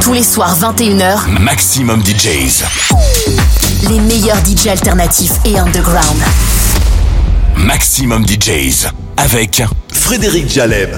Tous les soirs 21h, Maximum DJs. les meilleurs DJ alternatifs et underground. Maximum DJs. Avec Frédéric Jaleb.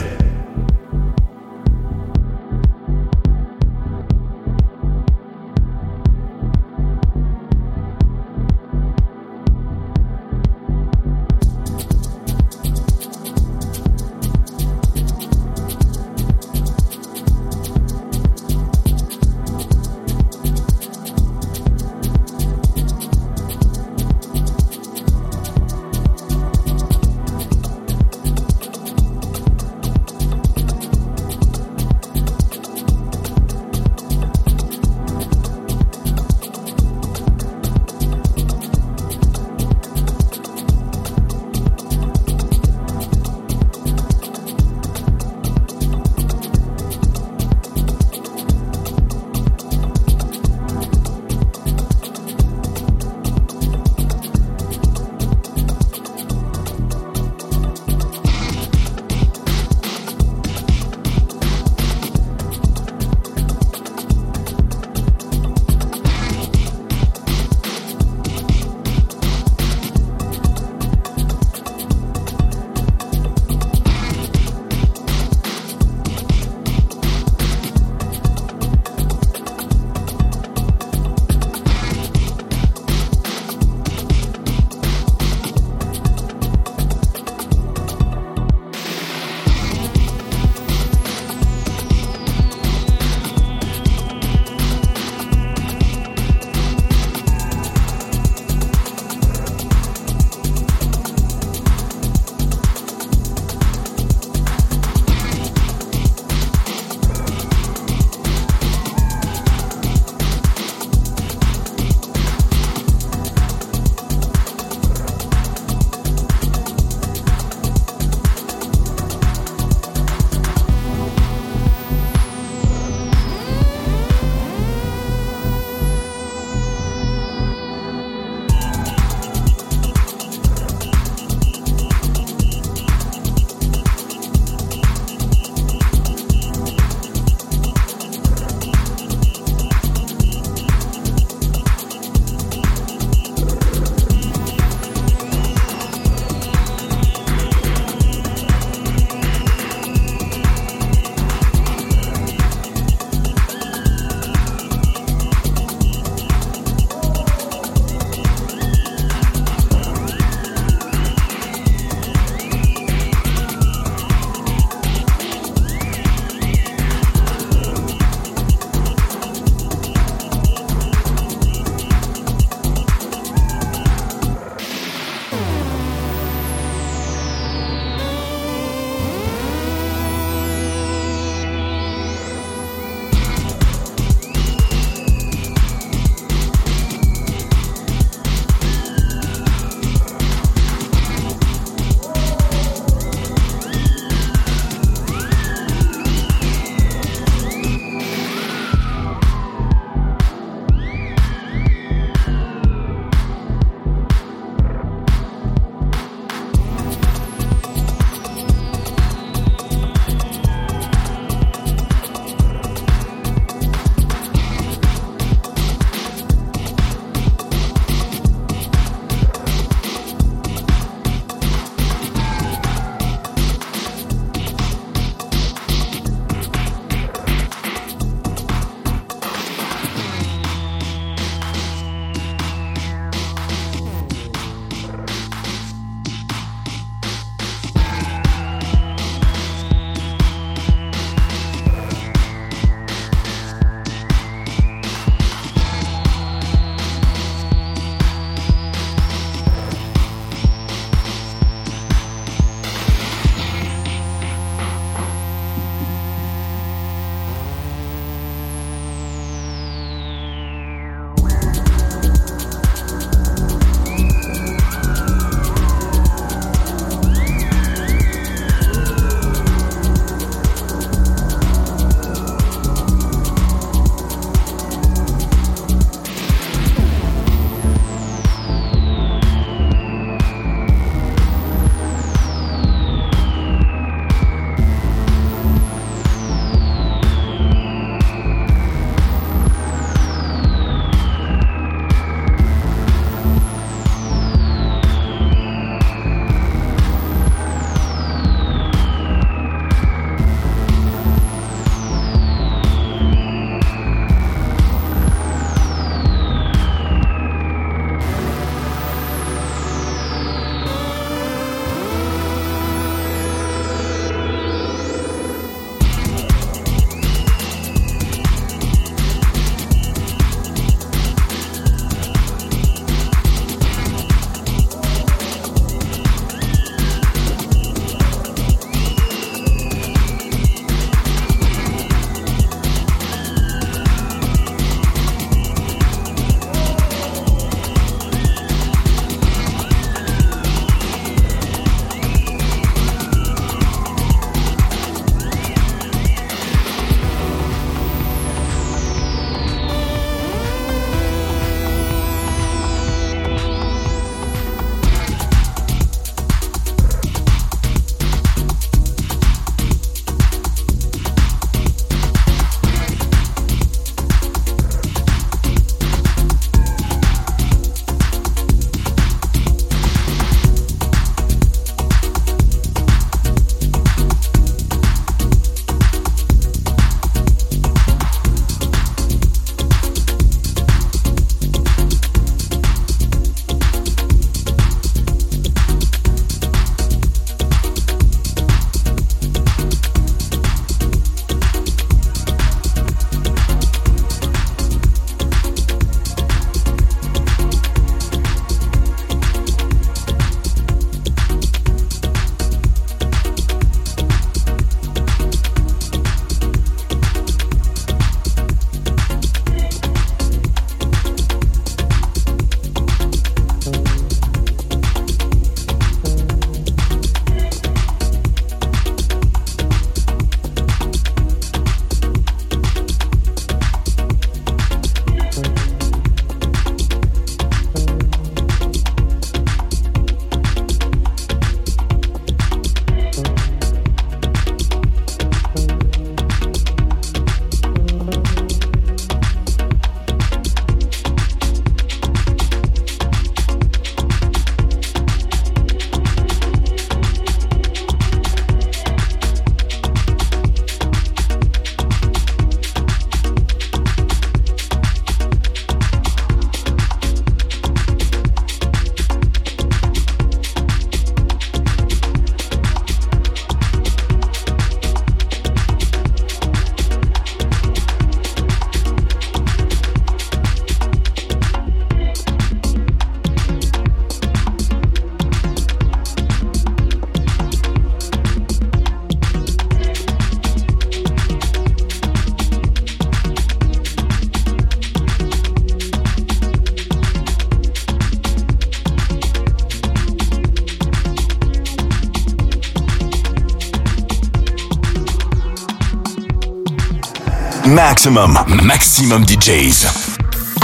Maximum, maximum DJs.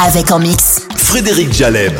Avec en mix. Frédéric Jaleb.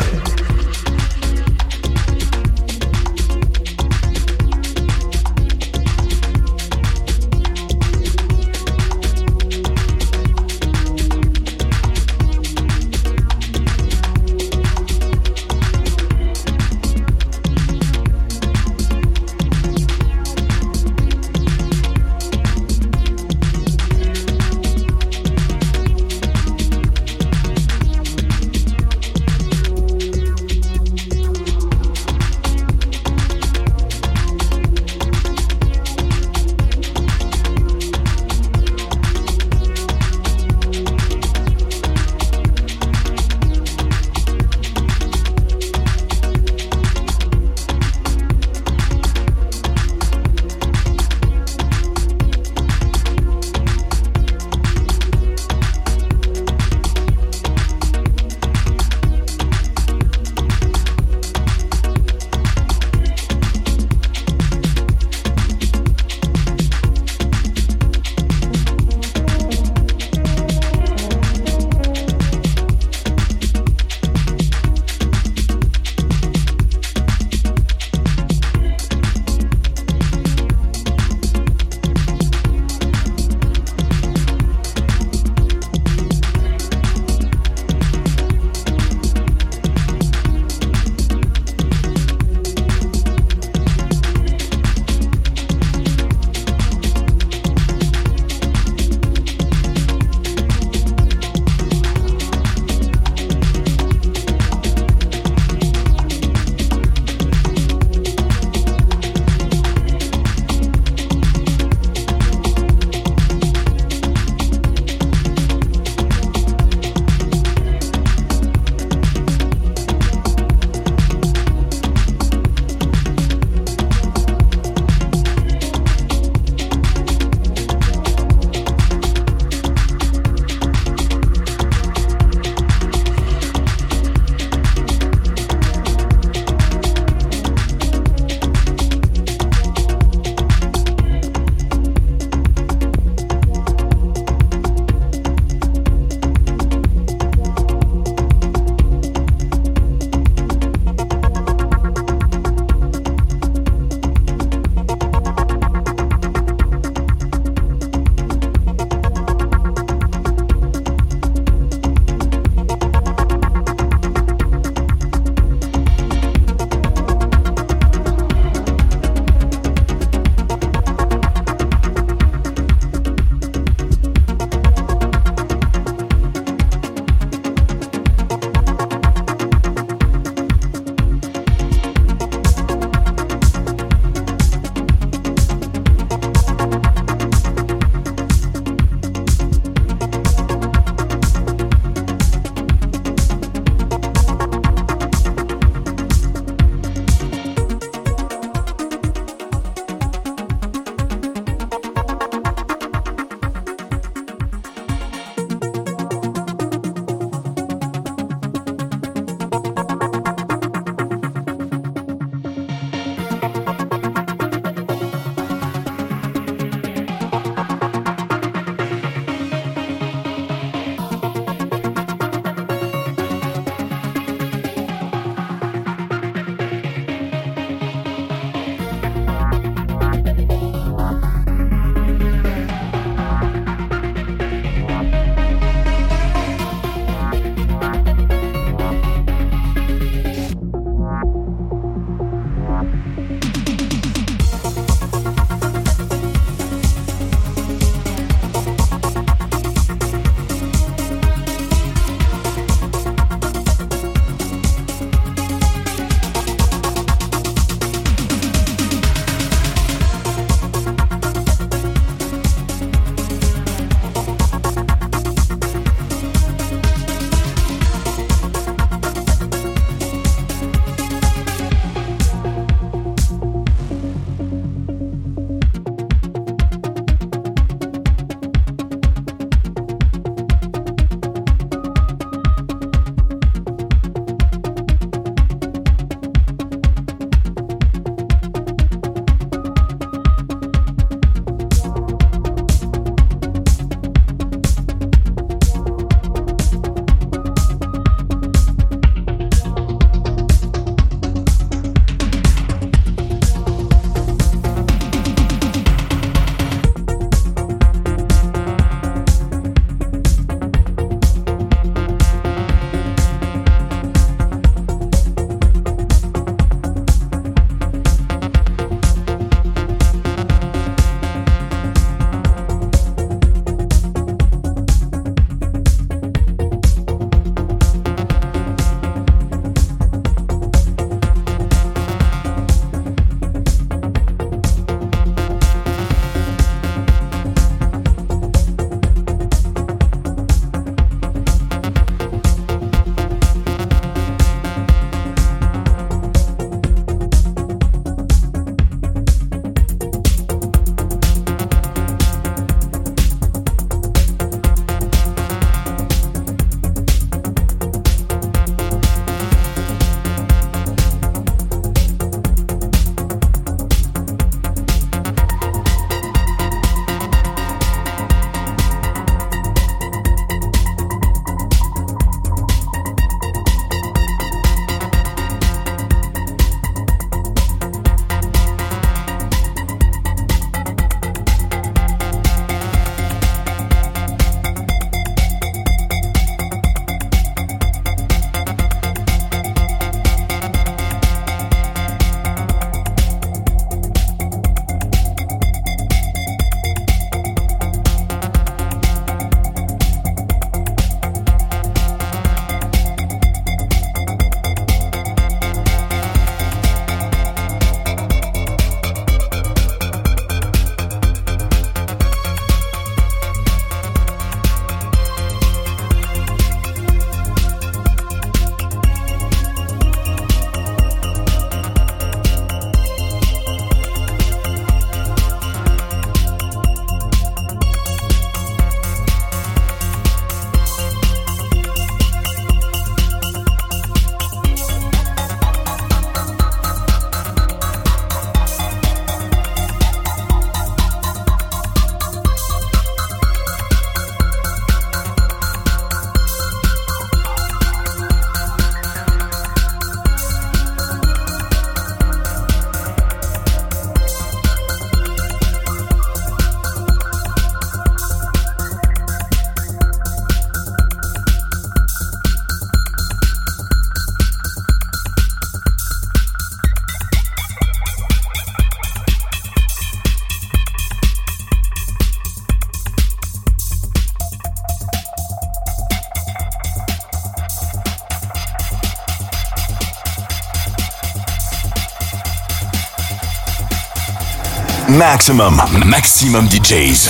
Maximum, maximum DJs.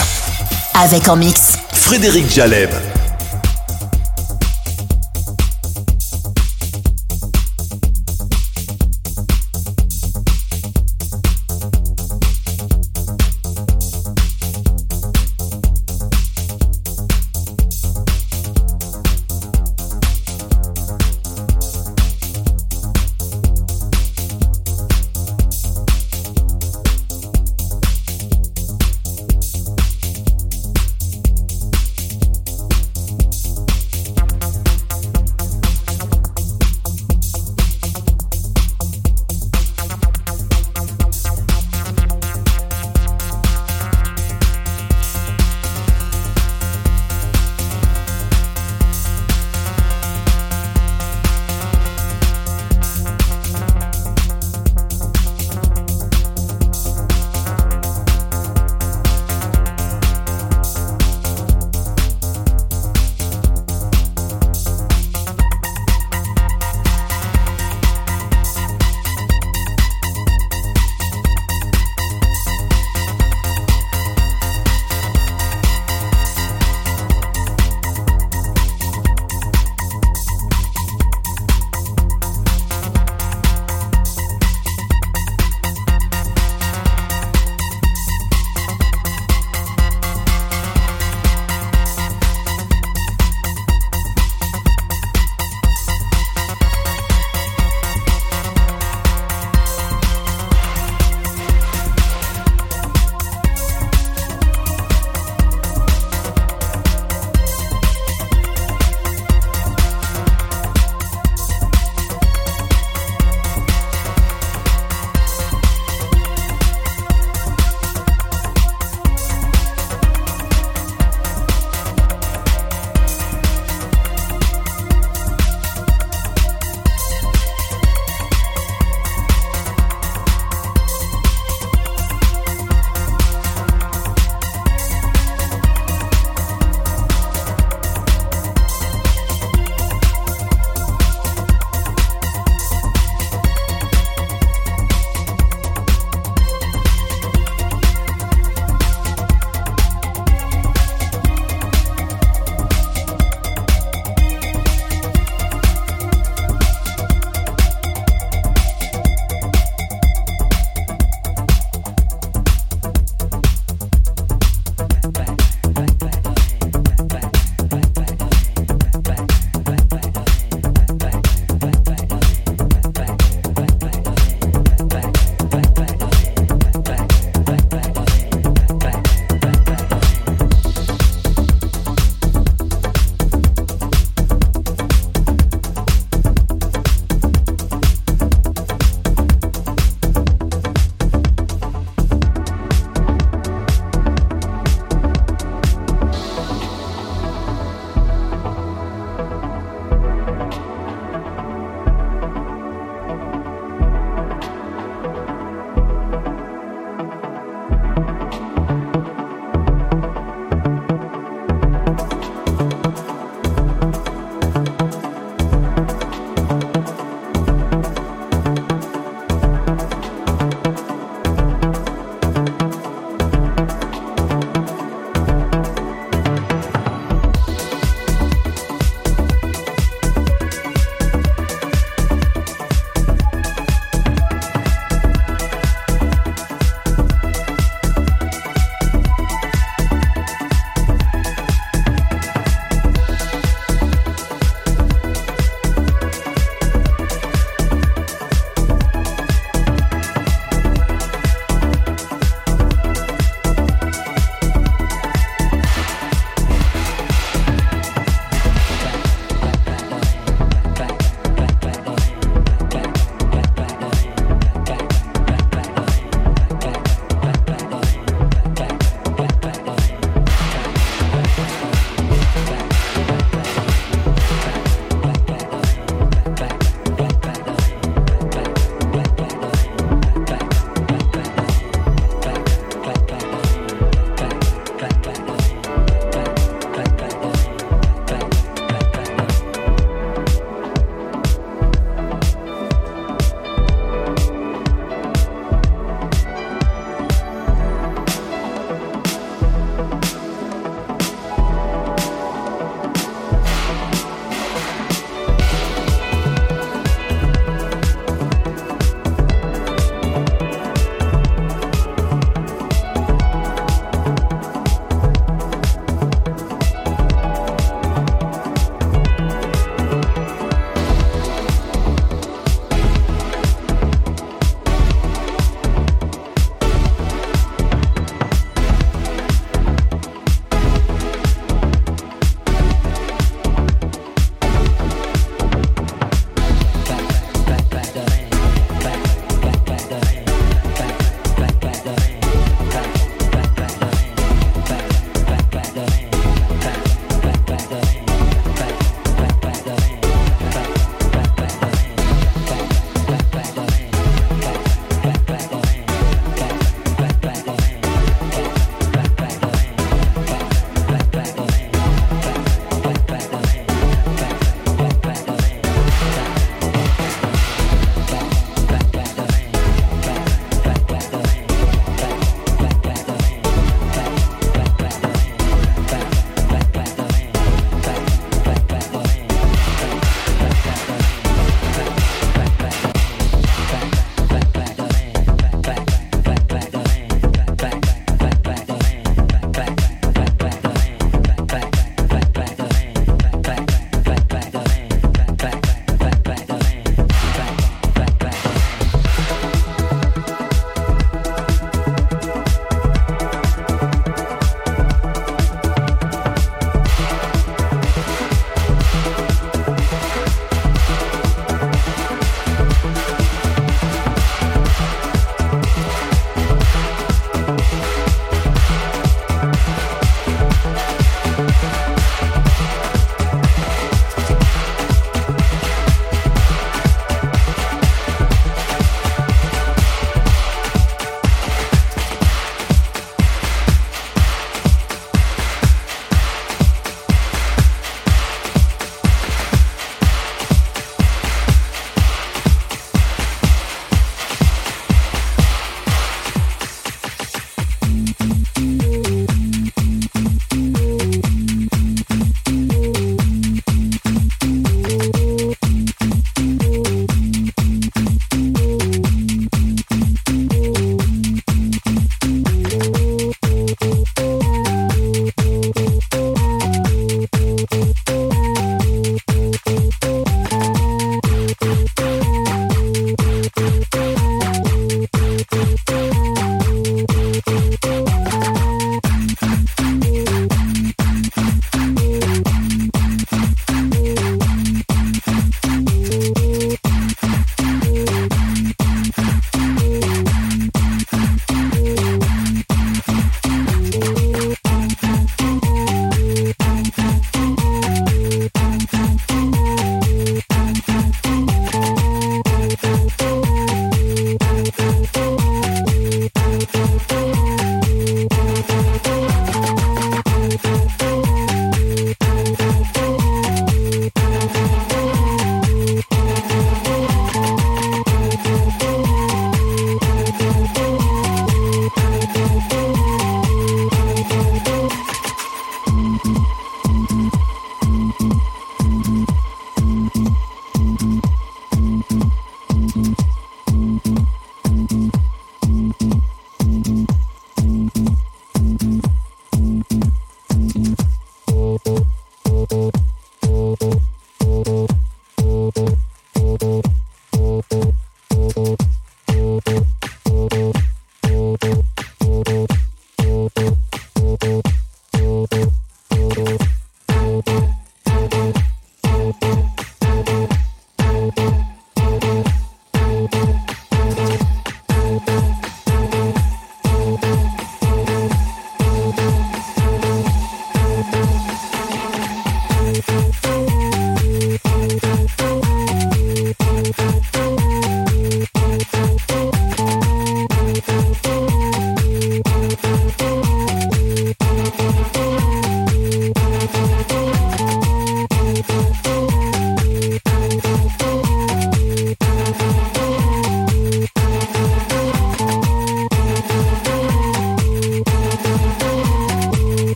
Avec en mix. Frédéric Jaleb.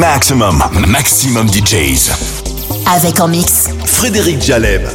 Maximum, maximum DJs. Avec en mix. Frédéric Jaleb.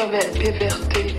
C'est très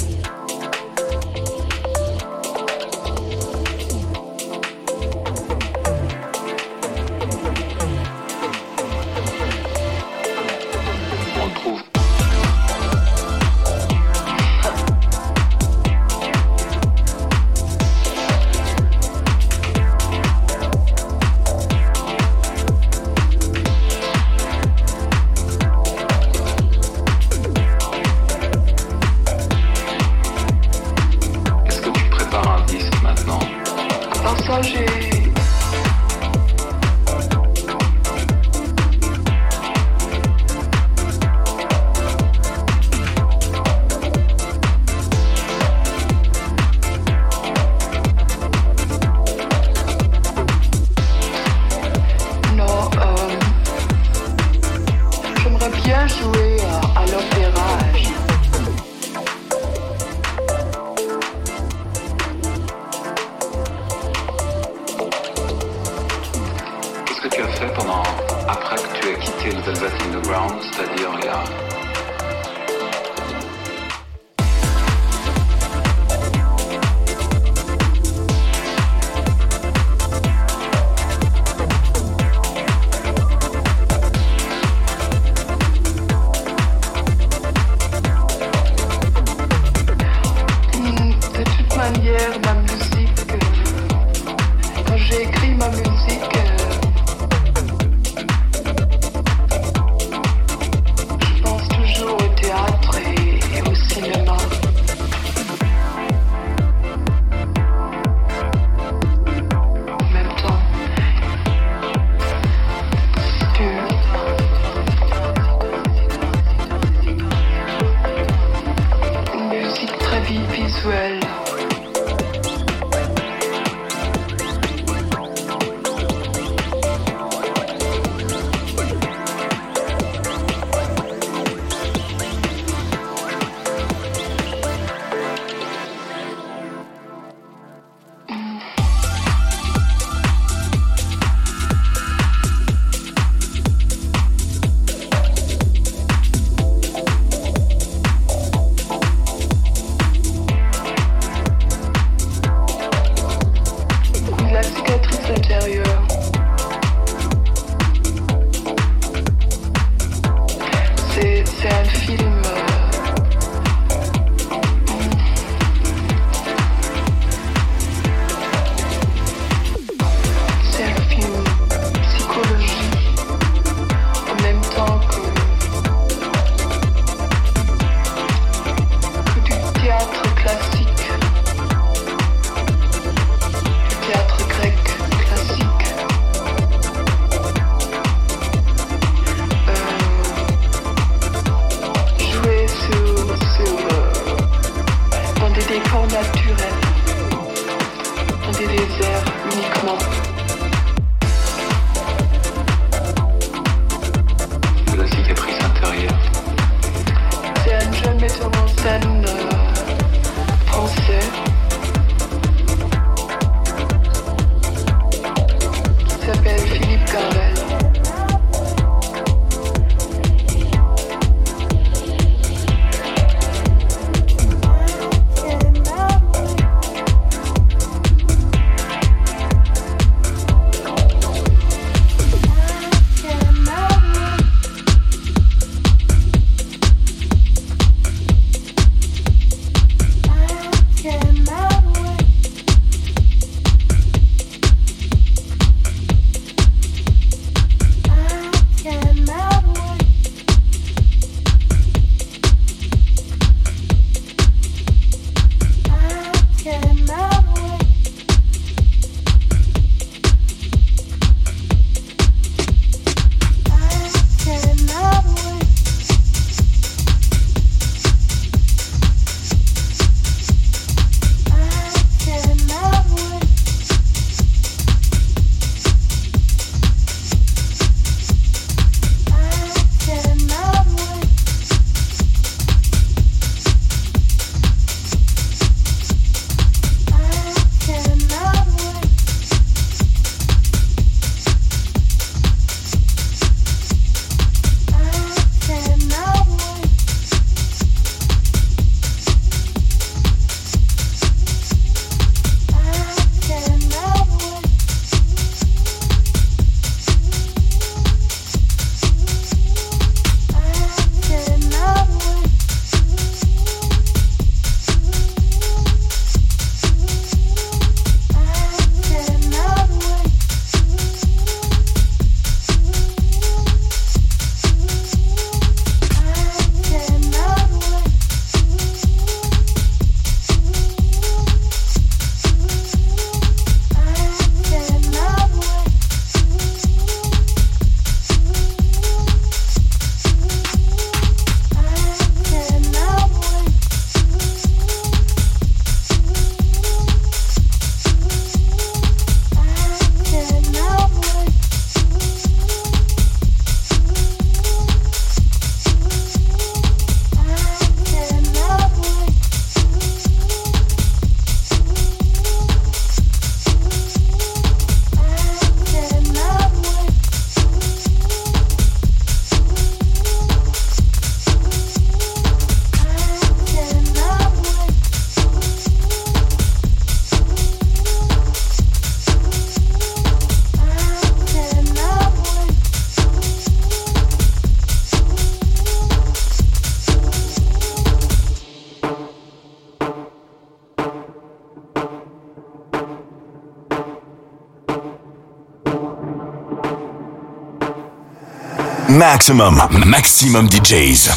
Maximum, maximum DJs.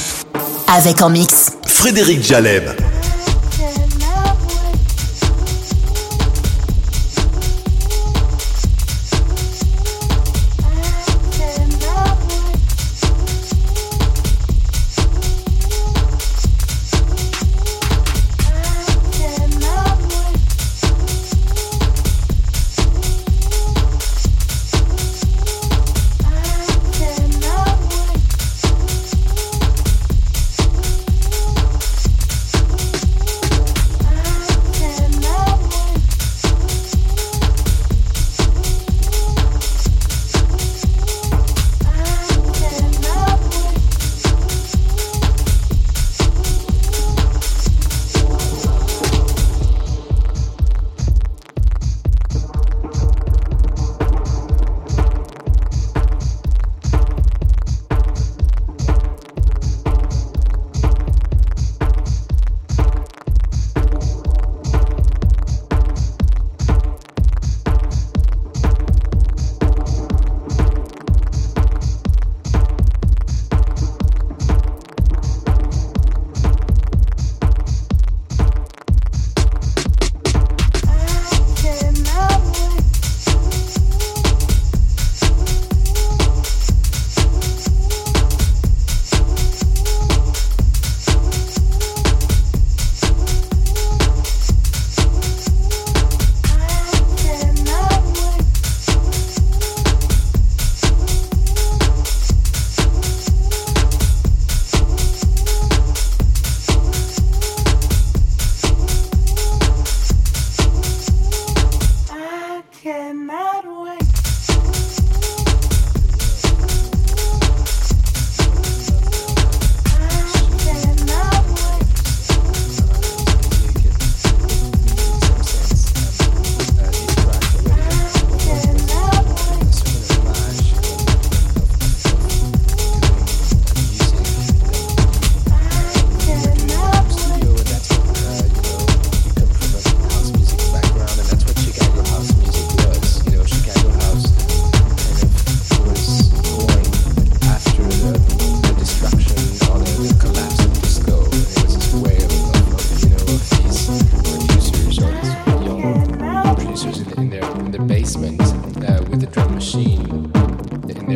Avec en mix. Frédéric Jaleb.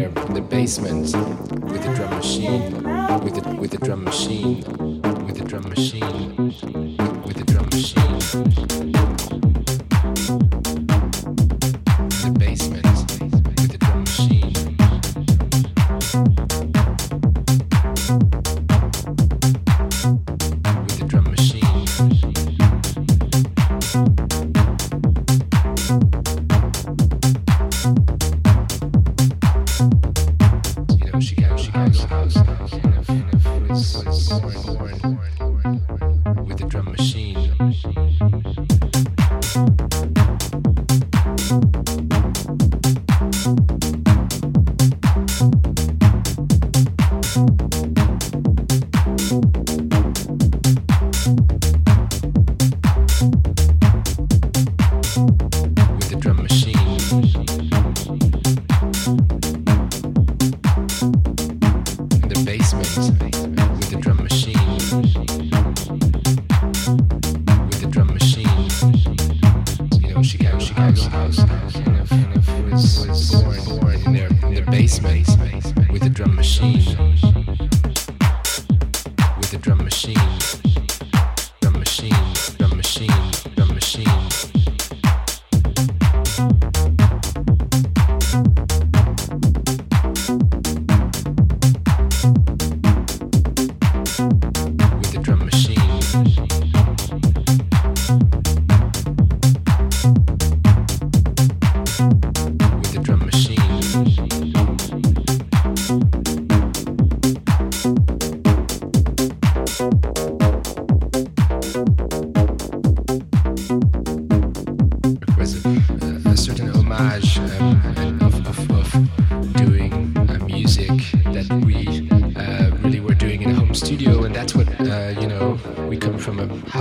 in the basement with a drum machine, with a with a drum machine, with a drum machine.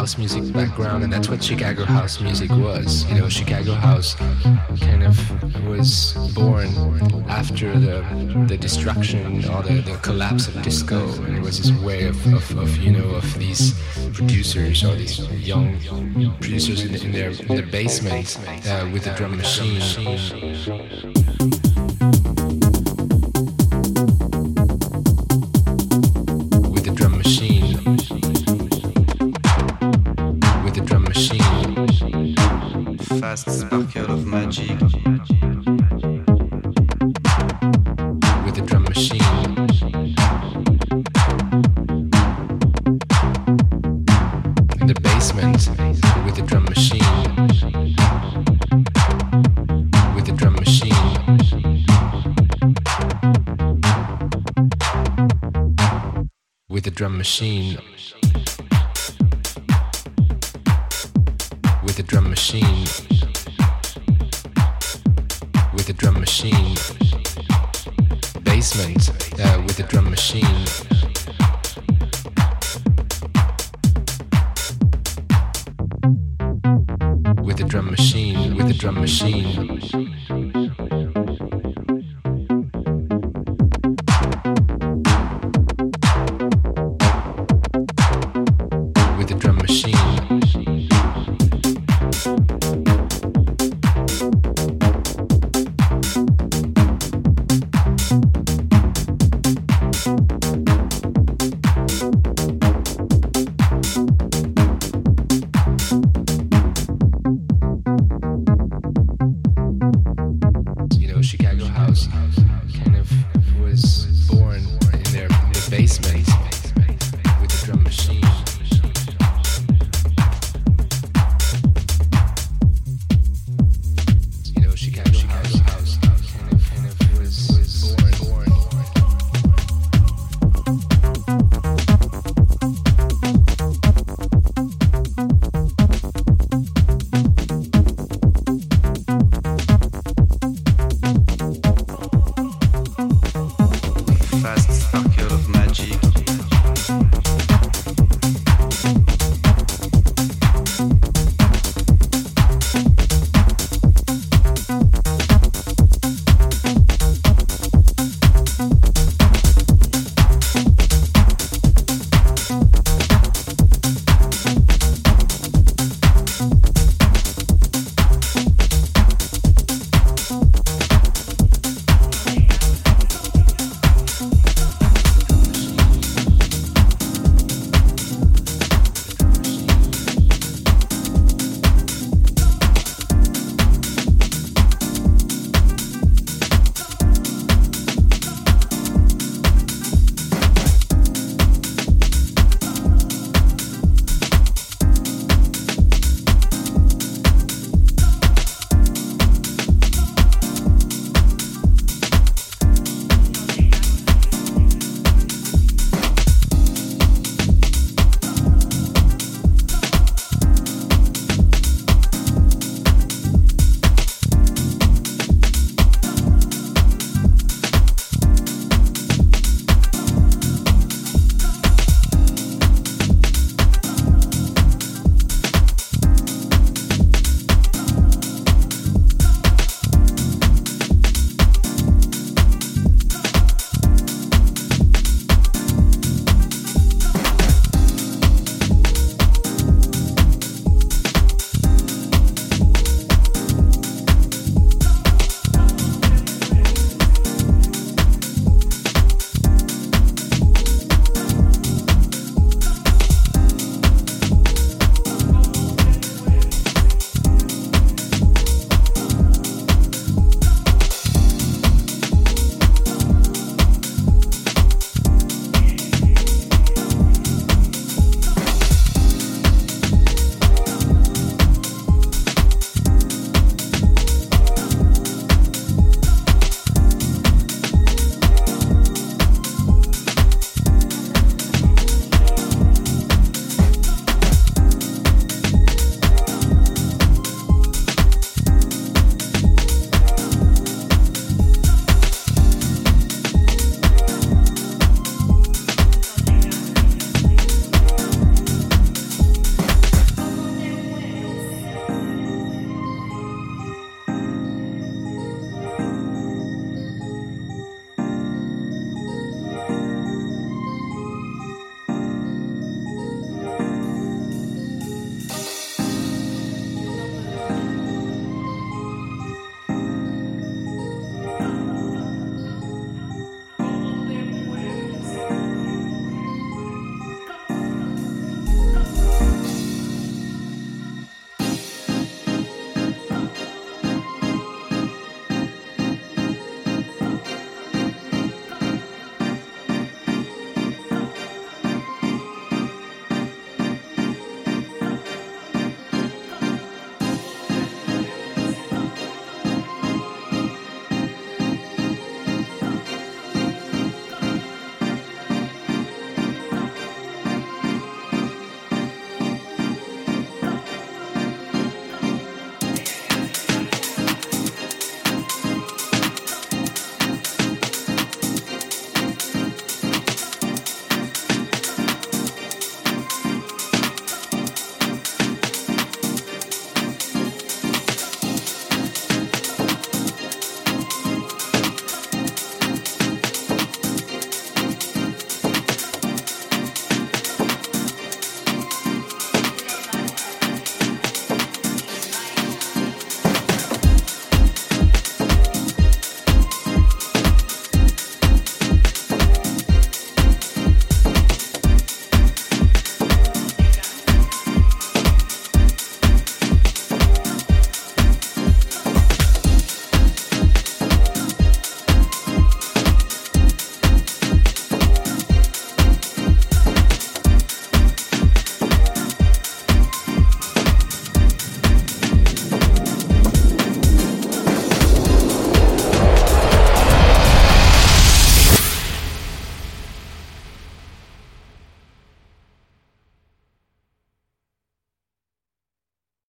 House music background, and that's what Chicago house music was. You know, Chicago house kind of was born after the the destruction or the, the collapse of disco, and it was this way of, of, of you know of these producers or these young producers in, in their in their basement uh, with the drum machine.